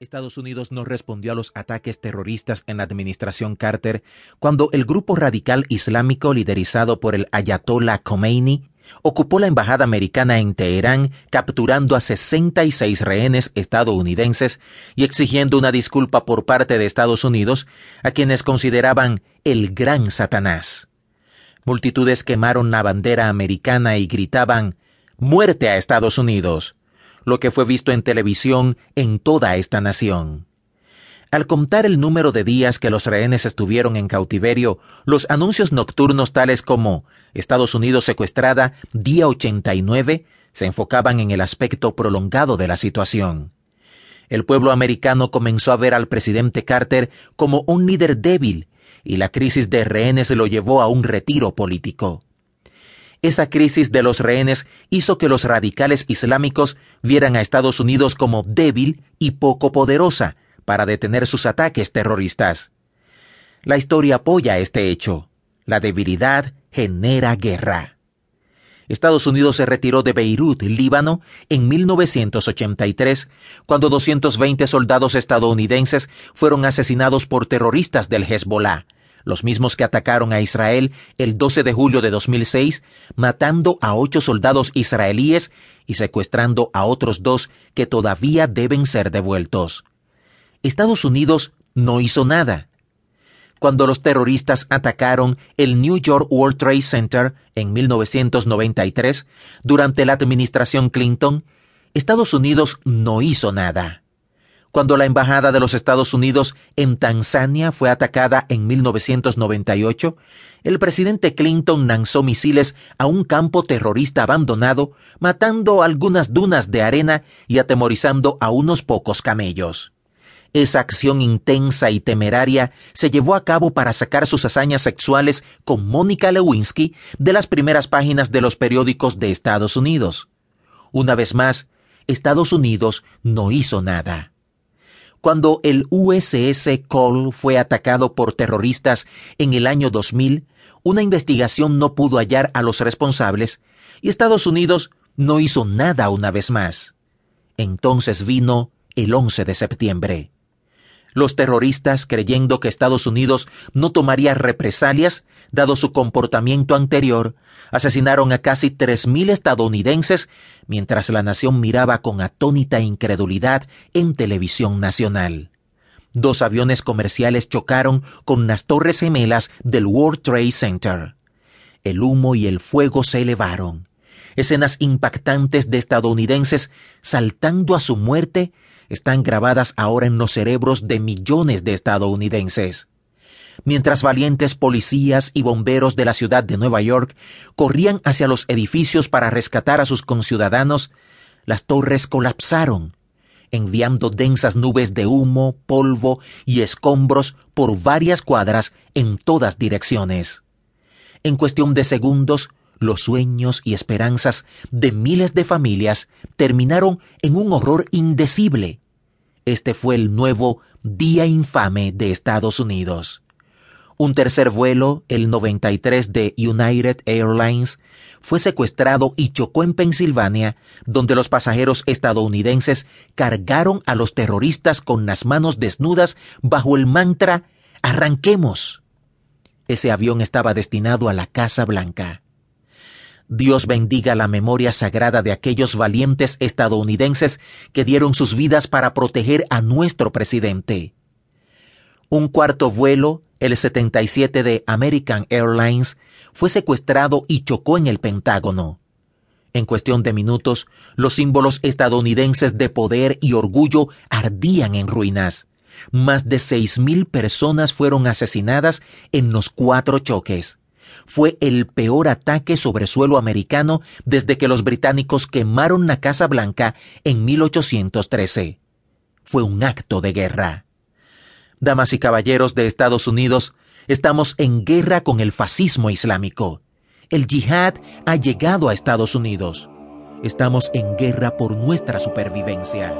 Estados Unidos no respondió a los ataques terroristas en la administración Carter cuando el grupo radical islámico liderizado por el ayatollah Khomeini ocupó la embajada americana en Teherán capturando a 66 rehenes estadounidenses y exigiendo una disculpa por parte de Estados Unidos a quienes consideraban el gran Satanás. Multitudes quemaron la bandera americana y gritaban Muerte a Estados Unidos lo que fue visto en televisión en toda esta nación. Al contar el número de días que los rehenes estuvieron en cautiverio, los anuncios nocturnos tales como Estados Unidos secuestrada, día 89, se enfocaban en el aspecto prolongado de la situación. El pueblo americano comenzó a ver al presidente Carter como un líder débil, y la crisis de rehenes lo llevó a un retiro político. Esa crisis de los rehenes hizo que los radicales islámicos vieran a Estados Unidos como débil y poco poderosa para detener sus ataques terroristas. La historia apoya este hecho. La debilidad genera guerra. Estados Unidos se retiró de Beirut, Líbano, en 1983, cuando 220 soldados estadounidenses fueron asesinados por terroristas del Hezbollah, los mismos que atacaron a Israel el 12 de julio de 2006, matando a ocho soldados israelíes y secuestrando a otros dos que todavía deben ser devueltos. Estados Unidos no hizo nada. Cuando los terroristas atacaron el New York World Trade Center en 1993, durante la administración Clinton, Estados Unidos no hizo nada cuando la Embajada de los Estados Unidos en Tanzania fue atacada en 1998, el presidente Clinton lanzó misiles a un campo terrorista abandonado, matando algunas dunas de arena y atemorizando a unos pocos camellos. Esa acción intensa y temeraria se llevó a cabo para sacar sus hazañas sexuales con Mónica Lewinsky de las primeras páginas de los periódicos de Estados Unidos. Una vez más, Estados Unidos no hizo nada. Cuando el USS Cole fue atacado por terroristas en el año 2000, una investigación no pudo hallar a los responsables y Estados Unidos no hizo nada una vez más. Entonces vino el 11 de septiembre. Los terroristas, creyendo que Estados Unidos no tomaría represalias, dado su comportamiento anterior, asesinaron a casi 3.000 estadounidenses mientras la nación miraba con atónita incredulidad en televisión nacional. Dos aviones comerciales chocaron con las torres gemelas del World Trade Center. El humo y el fuego se elevaron. Escenas impactantes de estadounidenses saltando a su muerte están grabadas ahora en los cerebros de millones de estadounidenses. Mientras valientes policías y bomberos de la ciudad de Nueva York corrían hacia los edificios para rescatar a sus conciudadanos, las torres colapsaron, enviando densas nubes de humo, polvo y escombros por varias cuadras en todas direcciones. En cuestión de segundos, los sueños y esperanzas de miles de familias terminaron en un horror indecible. Este fue el nuevo Día Infame de Estados Unidos. Un tercer vuelo, el 93 de United Airlines, fue secuestrado y chocó en Pensilvania, donde los pasajeros estadounidenses cargaron a los terroristas con las manos desnudas bajo el mantra Arranquemos. Ese avión estaba destinado a la Casa Blanca. Dios bendiga la memoria sagrada de aquellos valientes estadounidenses que dieron sus vidas para proteger a nuestro presidente. Un cuarto vuelo, el 77 de American Airlines, fue secuestrado y chocó en el Pentágono. En cuestión de minutos, los símbolos estadounidenses de poder y orgullo ardían en ruinas. Más de seis mil personas fueron asesinadas en los cuatro choques fue el peor ataque sobre suelo americano desde que los británicos quemaron la Casa Blanca en 1813. Fue un acto de guerra. Damas y caballeros de Estados Unidos, estamos en guerra con el fascismo islámico. El yihad ha llegado a Estados Unidos. Estamos en guerra por nuestra supervivencia.